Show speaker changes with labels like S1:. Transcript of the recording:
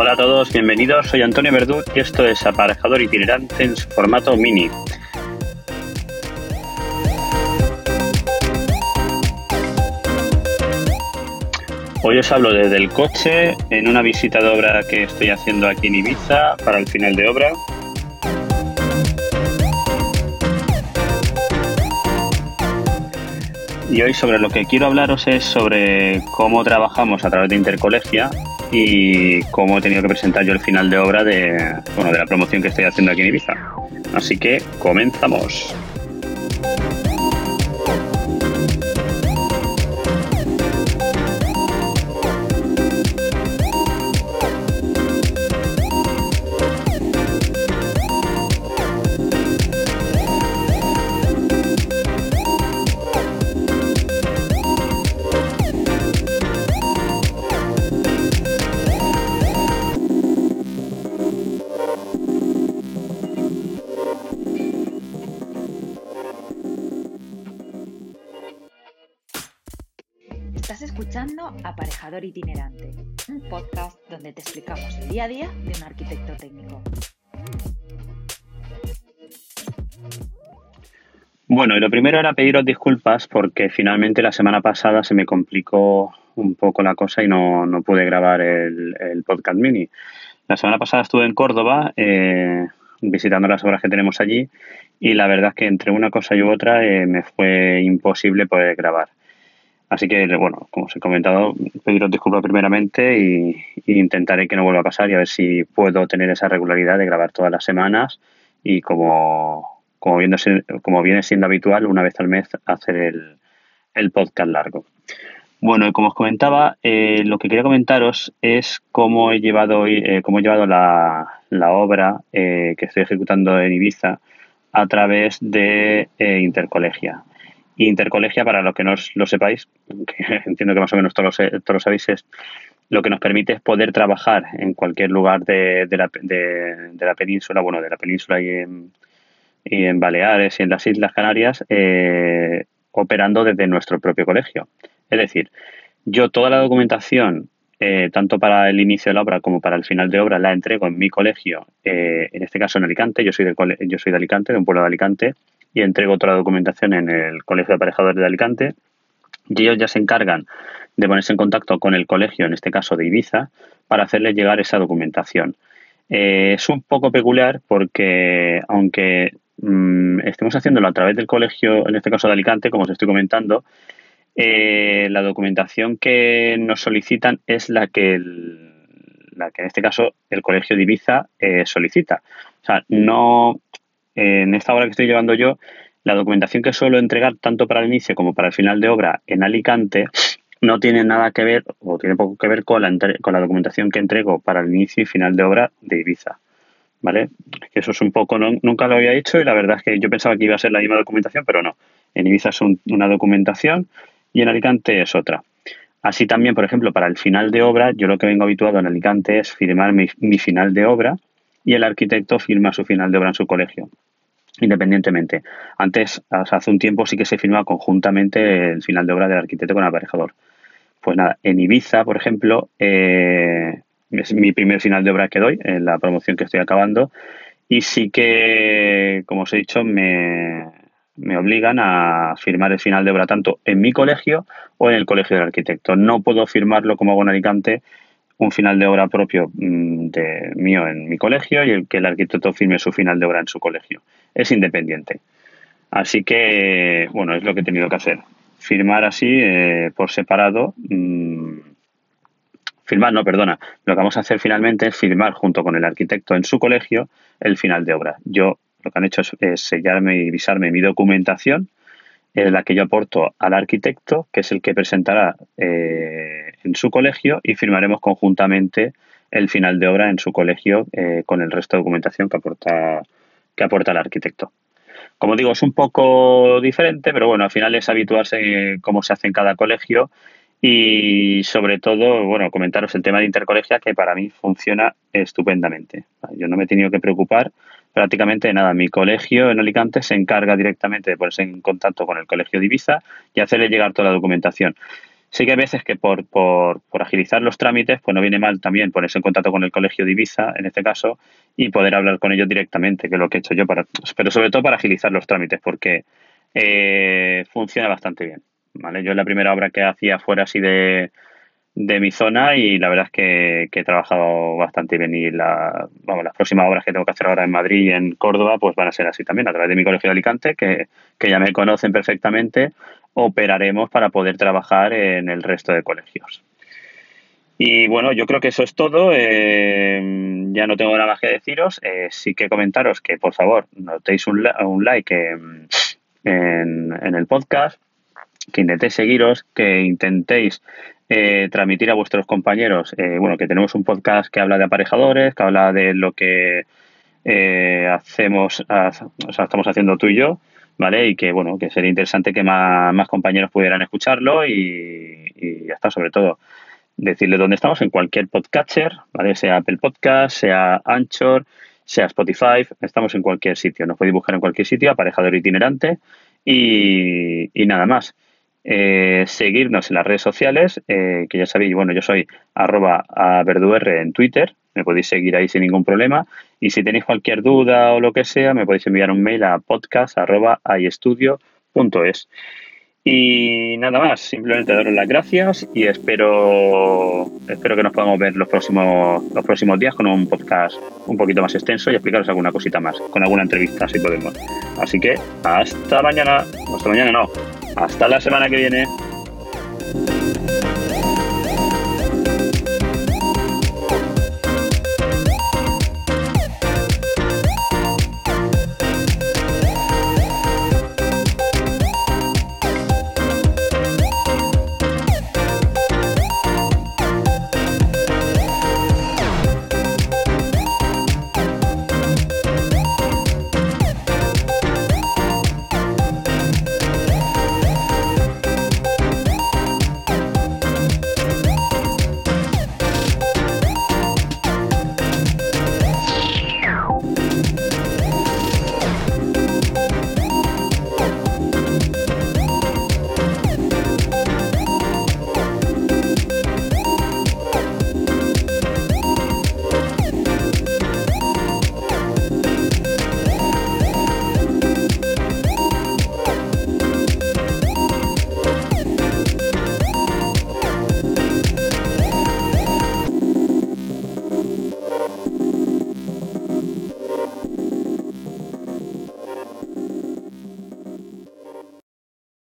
S1: Hola a todos, bienvenidos. Soy Antonio Verdú y esto es Aparejador Itinerante en su formato mini. Hoy os hablo desde el coche en una visita de obra que estoy haciendo aquí en Ibiza para el final de obra. Y hoy sobre lo que quiero hablaros es sobre cómo trabajamos a través de Intercolegia y cómo he tenido que presentar yo el final de obra de, bueno, de la promoción que estoy haciendo aquí en Ibiza. Así que comenzamos.
S2: Aparejador Itinerante, un podcast donde te explicamos el día a día de un arquitecto técnico.
S1: Bueno, y lo primero era pediros disculpas porque finalmente la semana pasada se me complicó un poco la cosa y no, no pude grabar el, el, podcast mini. La semana pasada estuve en Córdoba eh, visitando las obras que tenemos allí y la verdad es que entre una cosa y otra eh, me fue imposible poder grabar. Así que, bueno, como os he comentado, pediros disculpas primeramente y, intentaré que no vuelva a pasar y a ver si puedo tener esa regularidad de grabar todas las semanas y como, como, viene, como viene siendo habitual, una vez al mes hacer el, el podcast largo. Bueno, como os comentaba, eh, lo que quería comentaros es cómo he llevado, eh, cómo he llevado la, la obra eh, que estoy ejecutando en Ibiza a través de Intercolegia. Intercolegia, para los que no lo sepáis, que entiendo que más o menos todos lo, todos lo sabéis, es lo que nos permite es poder trabajar en cualquier lugar de, la, de, de la, península, bueno, de la península y en, Baleares y en las Islas Canarias, eh, operando desde nuestro propio colegio. Es decir, yo toda la documentación, eh, tanto para el inicio de la obra como para el final de obra, la entrego en mi colegio, eh, en este caso en Alicante, yo soy, de, yo soy de Alicante, de un pueblo de Alicante, y entrego toda la documentación en el Colegio de Aparejadores de Alicante, y ellos ya se encargan de ponerse en contacto con el colegio, en este caso de Ibiza, para hacerles llegar esa documentación. Eh, es un poco peculiar porque, aunque mmm, estemos haciéndolo a través del colegio, en este caso de Alicante, como os estoy comentando, eh, la documentación que nos solicitan es la que, la que en este caso el colegio de Ibiza eh, solicita. O sea, no en esta obra que estoy llevando yo, la documentación que suelo entregar tanto para el inicio como para el final de obra en Alicante no tiene nada que ver o tiene poco que ver con la, con la documentación que entrego para el inicio y final de obra de Ibiza. ¿Vale? Eso es un poco, nunca lo había hecho y la verdad es que yo pensaba que iba a ser la misma documentación, pero no. En Ibiza es un, una documentación y en Alicante es otra. Así también, por ejemplo, para el final de obra, yo lo que vengo habituado en Alicante es firmar mi final de obra y el arquitecto firma su final de obra en su colegio independientemente. Antes, hace un tiempo sí que se firma conjuntamente el final de obra del arquitecto con el aparejador. Pues nada, en Ibiza, por ejemplo, eh, es mi primer final de obra que doy, en la promoción que estoy acabando, y sí que, como os he dicho, me, me obligan a firmar el final de obra tanto en mi colegio o en el colegio del arquitecto. No puedo firmarlo como hago en Alicante, un final de obra propio de mío en mi colegio y el que el arquitecto firme su final de obra en su colegio. Es independiente. Así que, bueno, es lo que he tenido que hacer. Firmar así eh, por separado. Mmm, firmar, no, perdona. Lo que vamos a hacer finalmente es firmar junto con el arquitecto en su colegio el final de obra. Yo lo que han hecho es, es sellarme y visarme mi documentación en la que yo aporto al arquitecto, que es el que presentará eh, en su colegio y firmaremos conjuntamente el final de obra en su colegio eh, con el resto de documentación que aporta, que aporta el arquitecto. Como digo, es un poco diferente, pero bueno, al final es habituarse cómo se hace en cada colegio y sobre todo, bueno, comentaros el tema de intercolegia que para mí funciona estupendamente. Yo no me he tenido que preocupar prácticamente nada. Mi colegio en Alicante se encarga directamente de ponerse en contacto con el colegio de Ibiza y hacerle llegar toda la documentación. Sí que hay veces que por, por, por, agilizar los trámites, pues no viene mal también ponerse en contacto con el colegio de Ibiza, en este caso, y poder hablar con ellos directamente, que es lo que he hecho yo, para, pero sobre todo para agilizar los trámites, porque eh, funciona bastante bien. ¿vale? Yo es la primera obra que hacía fuera así de, de mi zona y la verdad es que, he trabajado bastante bien y la, vamos, las próximas obras que tengo que hacer ahora en Madrid y en Córdoba pues van a ser así también a través de mi colegio de Alicante que, que ya me conocen perfectamente operaremos para poder trabajar en el resto de colegios. Y bueno, yo creo que eso es todo. Eh, ya no tengo nada más que deciros. Eh, sí que comentaros que por favor notéis un, un like en, en el podcast, que intentéis seguiros, que intentéis eh, transmitir a vuestros compañeros, eh, bueno, que tenemos un podcast que habla de aparejadores, que habla de lo que eh, hacemos, o sea, estamos haciendo tú y yo, ¿vale? Y que, bueno, que sería interesante que más, compañeros pudieran escucharlo y, y, ya está, sobre todo, decirles dónde estamos en cualquier podcatcher, ¿vale? Sea Apple Podcast, sea Anchor, sea Spotify, estamos en cualquier sitio, nos podéis buscar en cualquier sitio, aparejador itinerante y, y nada más. Eh, seguirnos en las redes sociales, eh, que ya sabéis, bueno, yo soy arroba a en Twitter, me podéis seguir ahí sin ningún problema. Y si tenéis cualquier duda o lo que sea, me podéis enviar un mail a podcast arroba Y nada más, simplemente daros las gracias y espero, espero que nos podamos ver los próximos, los próximos días con un podcast un poquito más extenso y explicaros alguna cosita más, con alguna entrevista si podemos. Así que hasta mañana, hasta mañana no, hasta la semana que viene.